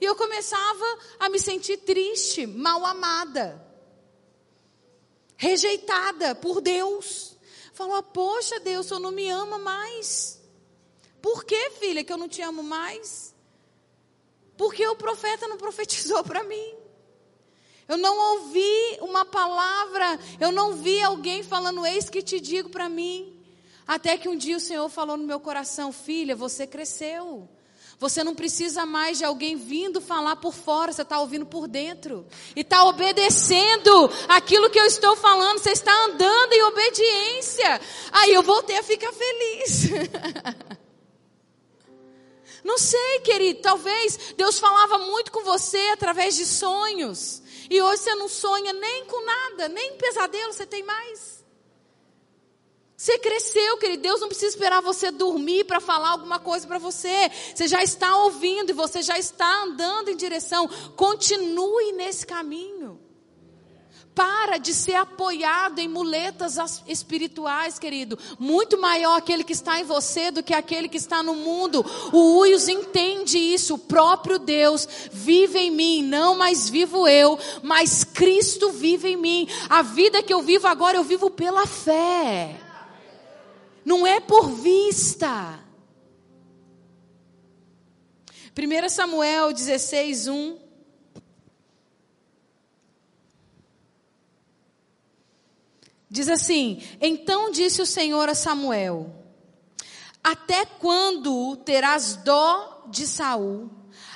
E eu começava a me sentir triste, mal amada, rejeitada por Deus. Falou, poxa Deus, senhor não me ama mais. Por que, filha, que eu não te amo mais? Porque o profeta não profetizou para mim. Eu não ouvi uma palavra, eu não vi alguém falando, eis que te digo para mim. Até que um dia o Senhor falou no meu coração, filha, você cresceu. Você não precisa mais de alguém vindo falar por fora, você está ouvindo por dentro. E está obedecendo aquilo que eu estou falando, você está andando em obediência. Aí eu voltei a ficar feliz. Não sei, querido, talvez Deus falava muito com você através de sonhos. E hoje você não sonha nem com nada, nem pesadelo você tem mais. Você cresceu, querido. Deus não precisa esperar você dormir para falar alguma coisa para você. Você já está ouvindo e você já está andando em direção. Continue nesse caminho. Para de ser apoiado em muletas espirituais, querido. Muito maior aquele que está em você do que aquele que está no mundo. O Uios entende isso. O próprio Deus vive em mim. Não mais vivo eu, mas Cristo vive em mim. A vida que eu vivo agora, eu vivo pela fé. Não é por vista. 1 Samuel 16, 1. Diz assim: Então disse o Senhor a Samuel: Até quando terás dó de Saul,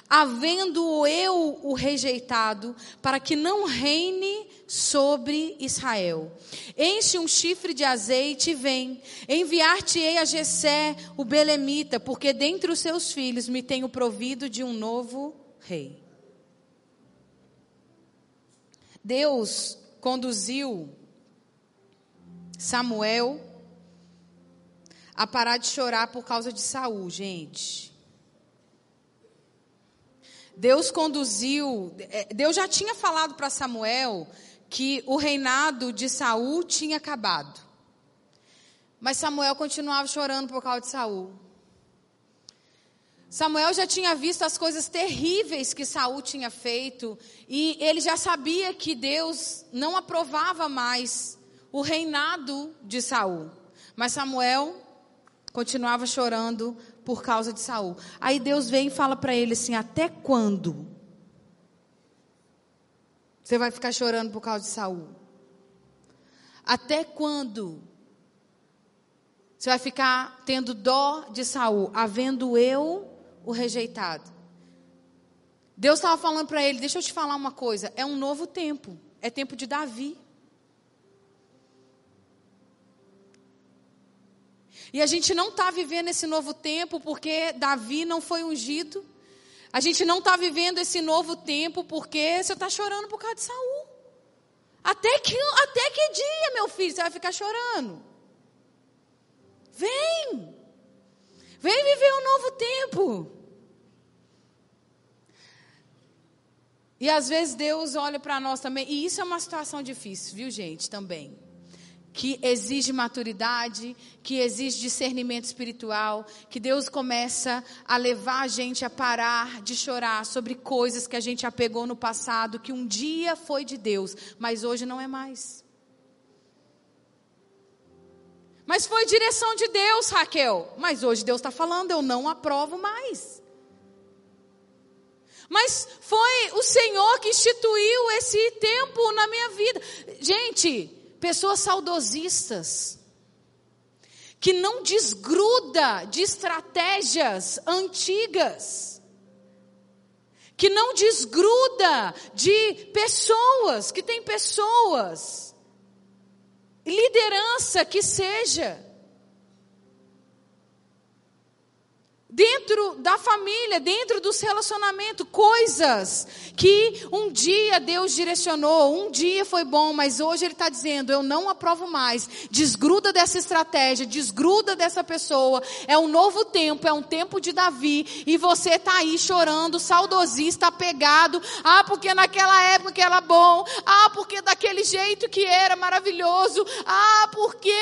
havendo eu o rejeitado, para que não reine sobre Israel? Enche um chifre de azeite e vem. Enviar-te-ei a Jessé, o belemita, porque dentre os seus filhos me tenho provido de um novo rei. Deus conduziu Samuel a parar de chorar por causa de Saul, gente. Deus conduziu, é, Deus já tinha falado para Samuel que o reinado de Saul tinha acabado. Mas Samuel continuava chorando por causa de Saul. Samuel já tinha visto as coisas terríveis que Saul tinha feito e ele já sabia que Deus não aprovava mais o reinado de Saul. Mas Samuel continuava chorando por causa de Saul. Aí Deus vem e fala para ele assim: "Até quando você vai ficar chorando por causa de Saul? Até quando você vai ficar tendo dó de Saul, havendo eu o rejeitado. Deus estava falando para ele: Deixa eu te falar uma coisa. É um novo tempo. É tempo de Davi. E a gente não está vivendo esse novo tempo porque Davi não foi ungido. A gente não está vivendo esse novo tempo porque você está chorando por causa de Saul. Até que, até que dia, meu filho, você vai ficar chorando? Vem! Vem viver um novo tempo. E às vezes Deus olha para nós também, e isso é uma situação difícil, viu, gente, também. Que exige maturidade, que exige discernimento espiritual, que Deus começa a levar a gente a parar de chorar sobre coisas que a gente apegou no passado, que um dia foi de Deus, mas hoje não é mais. Mas foi direção de Deus, Raquel. Mas hoje Deus está falando, eu não aprovo mais. Mas foi o Senhor que instituiu esse tempo na minha vida. Gente, pessoas saudosistas, que não desgruda de estratégias antigas, que não desgruda de pessoas, que tem pessoas liderança que seja. Dentro da família, dentro dos relacionamentos, coisas que um dia Deus direcionou, um dia foi bom, mas hoje Ele está dizendo: eu não aprovo mais. Desgruda dessa estratégia, desgruda dessa pessoa. É um novo tempo, é um tempo de Davi, e você está aí chorando, saudosista, apegado. Ah, porque naquela época era bom. Ah, porque daquele jeito que era maravilhoso. Ah, porque.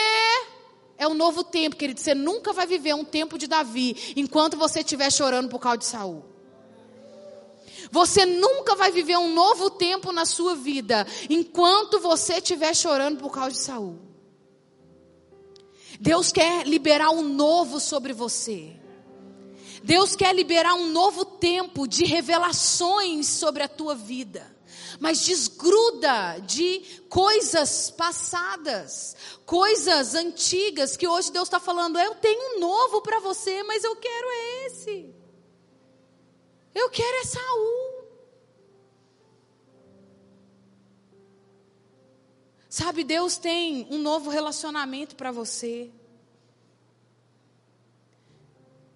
É um novo tempo, querido. Você nunca vai viver um tempo de Davi enquanto você estiver chorando por causa de Saul. Você nunca vai viver um novo tempo na sua vida enquanto você estiver chorando por causa de Saul. Deus quer liberar um novo sobre você. Deus quer liberar um novo tempo de revelações sobre a tua vida mas desgruda de coisas passadas, coisas antigas que hoje Deus está falando. Eu tenho um novo para você, mas eu quero esse. Eu quero é Saul. Sabe, Deus tem um novo relacionamento para você.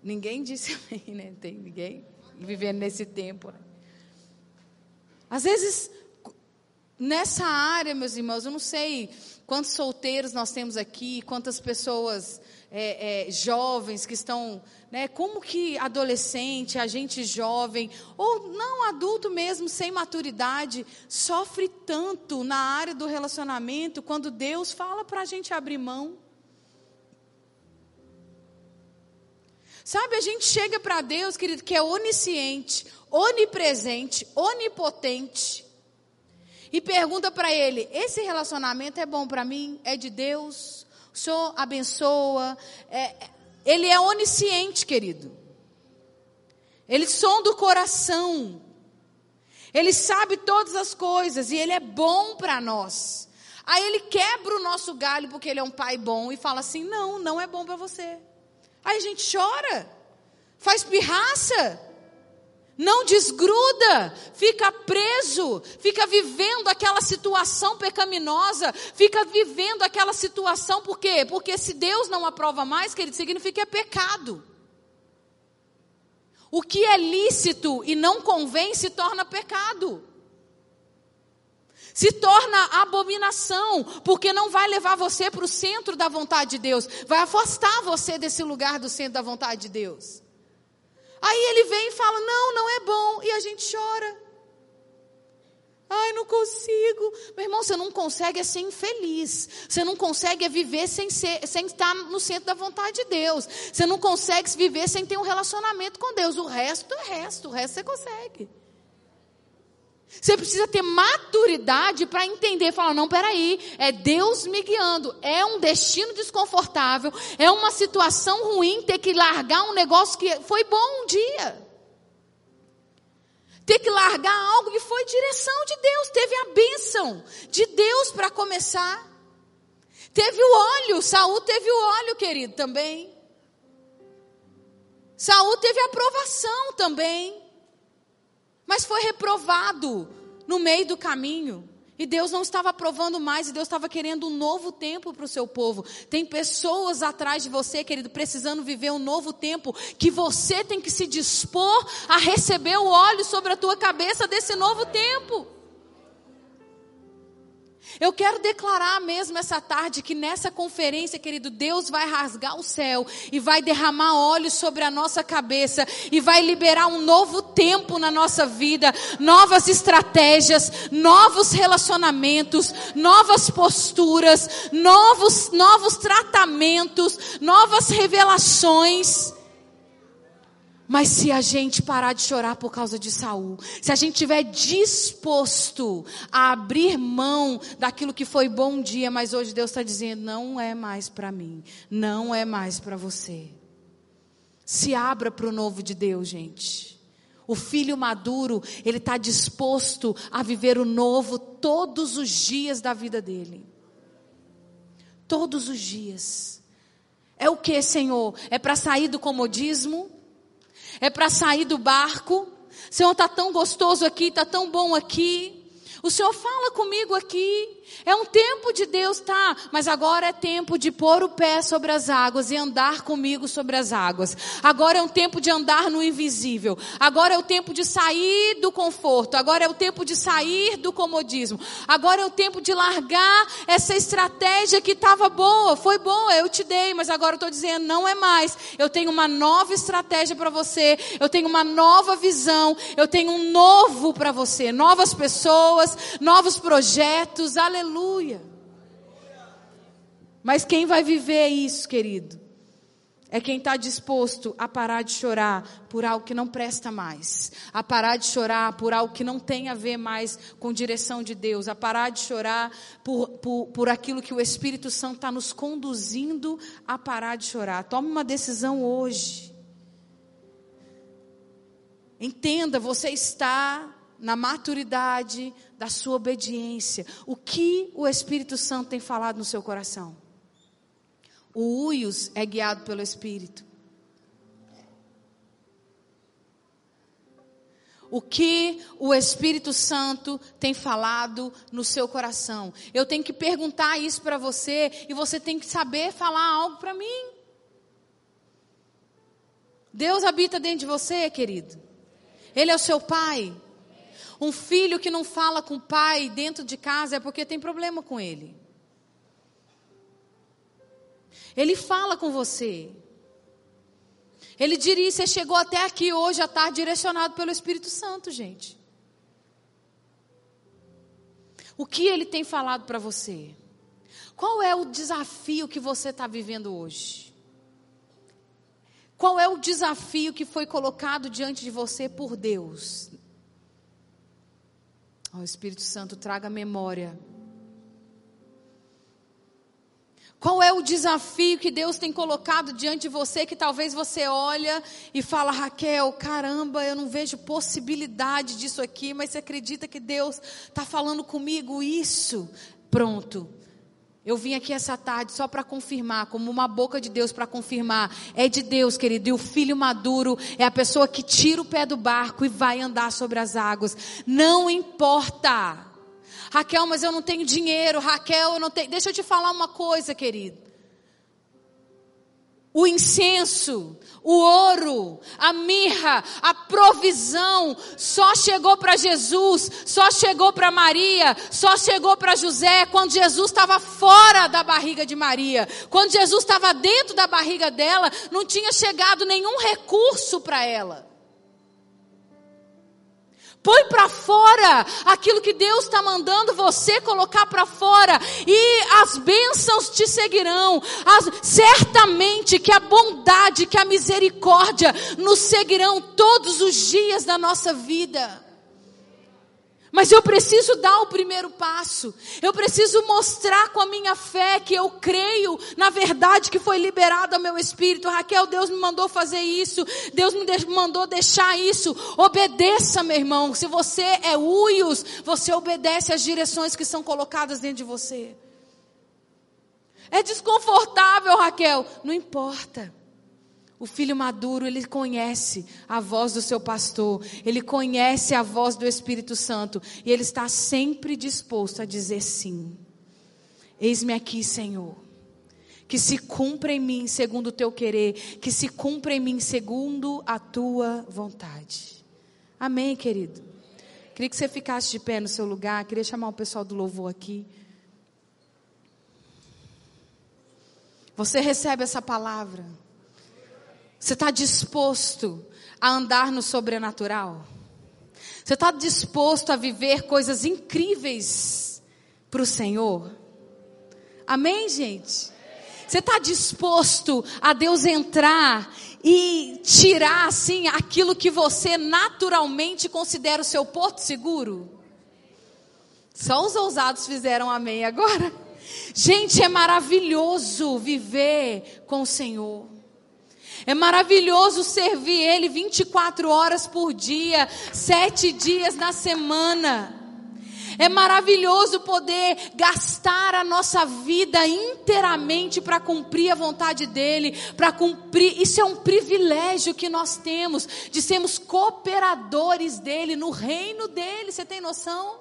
Ninguém disse amém, né? Tem ninguém vivendo nesse tempo. Né? Às vezes, nessa área, meus irmãos, eu não sei quantos solteiros nós temos aqui, quantas pessoas é, é, jovens que estão, né, como que adolescente, a gente jovem, ou não adulto mesmo, sem maturidade, sofre tanto na área do relacionamento quando Deus fala para a gente abrir mão. Sabe, a gente chega para Deus, querido, que é onisciente, onipresente, onipotente, e pergunta para Ele: esse relacionamento é bom para mim? É de Deus? O Senhor abençoa? É, ele é onisciente, querido. Ele sonda o coração. Ele sabe todas as coisas e Ele é bom para nós. Aí Ele quebra o nosso galho porque Ele é um pai bom e fala assim: não, não é bom para você. Aí a gente chora, faz pirraça, não desgruda, fica preso, fica vivendo aquela situação pecaminosa, fica vivendo aquela situação, por quê? Porque se Deus não aprova mais, querido, significa que é pecado. O que é lícito e não convém se torna pecado se torna abominação, porque não vai levar você para o centro da vontade de Deus, vai afastar você desse lugar do centro da vontade de Deus. Aí ele vem e fala: Não, não é bom, e a gente chora. Ai, não consigo. Meu irmão, você não consegue é ser infeliz. Você não consegue é viver sem, ser, sem estar no centro da vontade de Deus. Você não consegue viver sem ter um relacionamento com Deus. O resto é resto. O resto você consegue. Você precisa ter maturidade para entender, falar, não, peraí, é Deus me guiando, é um destino desconfortável, é uma situação ruim ter que largar um negócio que foi bom um dia. Ter que largar algo que foi direção de Deus, teve a bênção de Deus para começar. Teve o óleo, Saul teve o óleo, querido, também. Saul teve aprovação também. Mas foi reprovado no meio do caminho. E Deus não estava aprovando mais, e Deus estava querendo um novo tempo para o seu povo. Tem pessoas atrás de você, querido, precisando viver um novo tempo, que você tem que se dispor a receber o óleo sobre a tua cabeça desse novo tempo. Eu quero declarar mesmo essa tarde que nessa conferência, querido, Deus vai rasgar o céu e vai derramar óleo sobre a nossa cabeça e vai liberar um novo tempo na nossa vida, novas estratégias, novos relacionamentos, novas posturas, novos novos tratamentos, novas revelações. Mas se a gente parar de chorar por causa de Saul, se a gente tiver disposto a abrir mão daquilo que foi bom dia, mas hoje Deus está dizendo não é mais para mim, não é mais para você. Se abra para o novo de Deus, gente. O filho maduro, ele está disposto a viver o novo todos os dias da vida dele. Todos os dias. É o que, Senhor? É para sair do comodismo? É para sair do barco. Senhor, está tão gostoso aqui, está tão bom aqui. O Senhor fala comigo aqui. É um tempo de Deus, tá? Mas agora é tempo de pôr o pé sobre as águas e andar comigo sobre as águas. Agora é um tempo de andar no invisível. Agora é o tempo de sair do conforto. Agora é o tempo de sair do comodismo. Agora é o tempo de largar essa estratégia que estava boa, foi boa, eu te dei, mas agora eu estou dizendo não é mais. Eu tenho uma nova estratégia para você. Eu tenho uma nova visão. Eu tenho um novo para você. Novas pessoas, novos projetos. Aleluia Aleluia. Mas quem vai viver isso, querido? É quem está disposto a parar de chorar por algo que não presta mais, a parar de chorar por algo que não tem a ver mais com direção de Deus, a parar de chorar por, por, por aquilo que o Espírito Santo está nos conduzindo a parar de chorar. Tome uma decisão hoje. Entenda, você está na maturidade da sua obediência. O que o Espírito Santo tem falado no seu coração? O Uios é guiado pelo Espírito. O que o Espírito Santo tem falado no seu coração? Eu tenho que perguntar isso para você e você tem que saber falar algo para mim. Deus habita dentro de você, querido. Ele é o seu pai. Um filho que não fala com o pai dentro de casa é porque tem problema com ele. Ele fala com você. Ele diria: você chegou até aqui hoje à tarde direcionado pelo Espírito Santo, gente. O que ele tem falado para você? Qual é o desafio que você está vivendo hoje? Qual é o desafio que foi colocado diante de você por Deus Ó oh, Espírito Santo, traga memória. Qual é o desafio que Deus tem colocado diante de você que talvez você olha e fala, Raquel, caramba, eu não vejo possibilidade disso aqui, mas você acredita que Deus está falando comigo isso? Pronto. Eu vim aqui essa tarde só para confirmar, como uma boca de Deus para confirmar. É de Deus, querido. E o filho maduro é a pessoa que tira o pé do barco e vai andar sobre as águas. Não importa. Raquel, mas eu não tenho dinheiro. Raquel, eu não tenho. Deixa eu te falar uma coisa, querido o incenso, o ouro, a mirra, a provisão só chegou para Jesus, só chegou para Maria, só chegou para José quando Jesus estava fora da barriga de Maria. Quando Jesus estava dentro da barriga dela, não tinha chegado nenhum recurso para ela. Põe para fora aquilo que Deus está mandando você colocar para fora e as bênçãos te seguirão. As, certamente que a bondade, que a misericórdia nos seguirão todos os dias da nossa vida. Mas eu preciso dar o primeiro passo. Eu preciso mostrar com a minha fé que eu creio na verdade que foi liberada ao meu espírito. Raquel, Deus me mandou fazer isso. Deus me mandou deixar isso. Obedeça, meu irmão. Se você é uios, você obedece às direções que são colocadas dentro de você. É desconfortável, Raquel. Não importa. O filho maduro, ele conhece a voz do seu pastor, ele conhece a voz do Espírito Santo e ele está sempre disposto a dizer sim. Eis-me aqui, Senhor. Que se cumpra em mim segundo o teu querer, que se cumpra em mim segundo a tua vontade. Amém, querido. Queria que você ficasse de pé no seu lugar, queria chamar o pessoal do louvor aqui. Você recebe essa palavra. Você está disposto a andar no sobrenatural? Você está disposto a viver coisas incríveis para o Senhor? Amém, gente? Você está disposto a Deus entrar e tirar assim aquilo que você naturalmente considera o seu porto seguro? Só os ousados fizeram amém agora. Gente, é maravilhoso viver com o Senhor. É maravilhoso servir Ele 24 horas por dia, sete dias na semana. É maravilhoso poder gastar a nossa vida inteiramente para cumprir a vontade dEle, para cumprir. Isso é um privilégio que nós temos de sermos cooperadores dEle, no reino dEle. Você tem noção?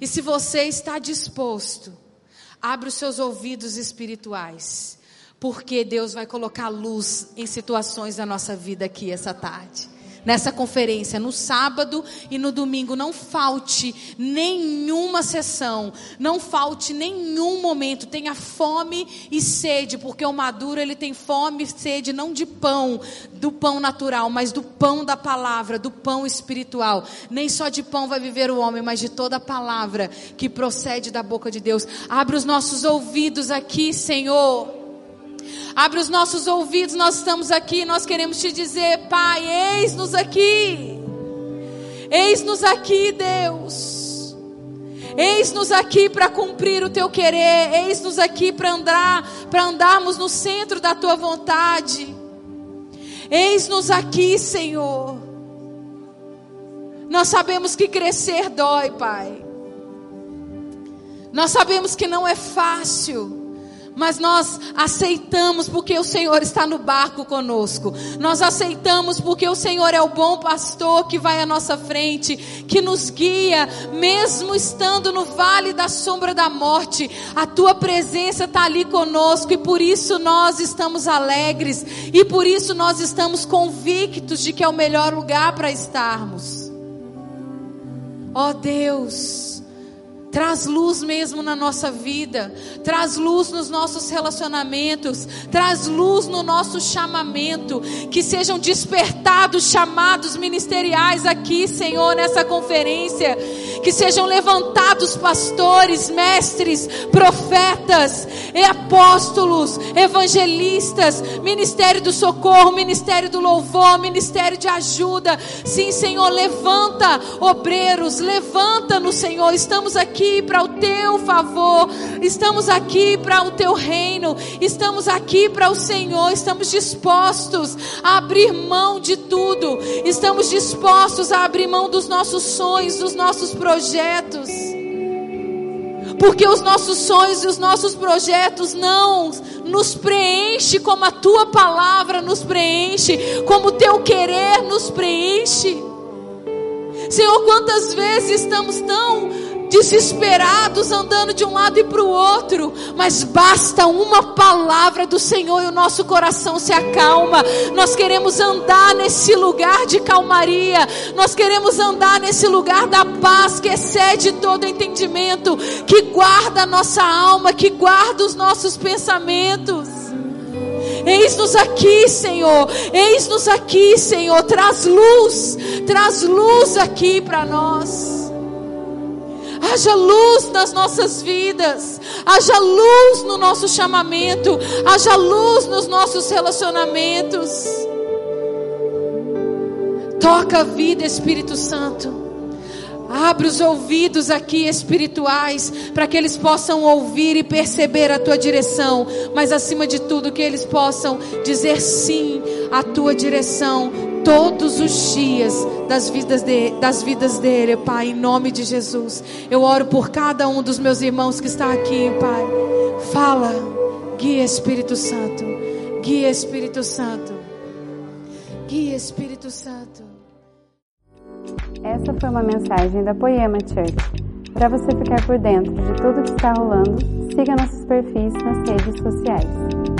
E se você está disposto, abre os seus ouvidos espirituais porque Deus vai colocar luz em situações da nossa vida aqui essa tarde. Nessa conferência, no sábado e no domingo, não falte nenhuma sessão, não falte nenhum momento, tenha fome e sede, porque o maduro ele tem fome e sede não de pão, do pão natural, mas do pão da palavra, do pão espiritual. Nem só de pão vai viver o homem, mas de toda a palavra que procede da boca de Deus. Abre os nossos ouvidos aqui, Senhor. Abre os nossos ouvidos, nós estamos aqui, nós queremos te dizer, Pai, eis-nos aqui. Eis-nos aqui, Deus. Eis-nos aqui para cumprir o teu querer, eis-nos aqui para andar, para andarmos no centro da tua vontade. Eis-nos aqui, Senhor. Nós sabemos que crescer dói, Pai. Nós sabemos que não é fácil mas nós aceitamos porque o Senhor está no barco conosco. Nós aceitamos porque o Senhor é o bom pastor que vai à nossa frente, que nos guia, mesmo estando no vale da sombra da morte. A tua presença está ali conosco e por isso nós estamos alegres e por isso nós estamos convictos de que é o melhor lugar para estarmos. Ó oh Deus, Traz luz mesmo na nossa vida, traz luz nos nossos relacionamentos, traz luz no nosso chamamento, que sejam despertados chamados ministeriais aqui, Senhor, nessa conferência, que sejam levantados pastores, mestres, profetas, e apóstolos, evangelistas, ministério do socorro, ministério do louvor, ministério de ajuda. Sim, Senhor, levanta obreiros, levanta no Senhor. Estamos aqui aqui para o teu favor, estamos aqui para o teu reino, estamos aqui para o Senhor, estamos dispostos a abrir mão de tudo, estamos dispostos a abrir mão dos nossos sonhos, dos nossos projetos. Porque os nossos sonhos e os nossos projetos não nos preenche como a tua palavra nos preenche, como o teu querer nos preenche. Senhor, quantas vezes estamos tão desesperados, andando de um lado e para o outro, mas basta uma palavra do Senhor e o nosso coração se acalma. Nós queremos andar nesse lugar de calmaria, nós queremos andar nesse lugar da paz que excede todo entendimento, que guarda a nossa alma, que guarda os nossos pensamentos. Eis-nos aqui, Senhor. Eis-nos aqui, Senhor. Traz luz, traz luz aqui para nós. Haja luz nas nossas vidas, haja luz no nosso chamamento, haja luz nos nossos relacionamentos. Toca a vida, Espírito Santo. Abre os ouvidos aqui espirituais para que eles possam ouvir e perceber a tua direção, mas acima de tudo que eles possam dizer sim à tua direção todos os dias das vidas, de, das vidas dele, Pai, em nome de Jesus. Eu oro por cada um dos meus irmãos que está aqui, Pai. Fala, guia Espírito Santo, guia Espírito Santo, guia Espírito Santo. Essa foi uma mensagem da Poema Church. Para você ficar por dentro de tudo que está rolando, siga nossos perfis nas redes sociais.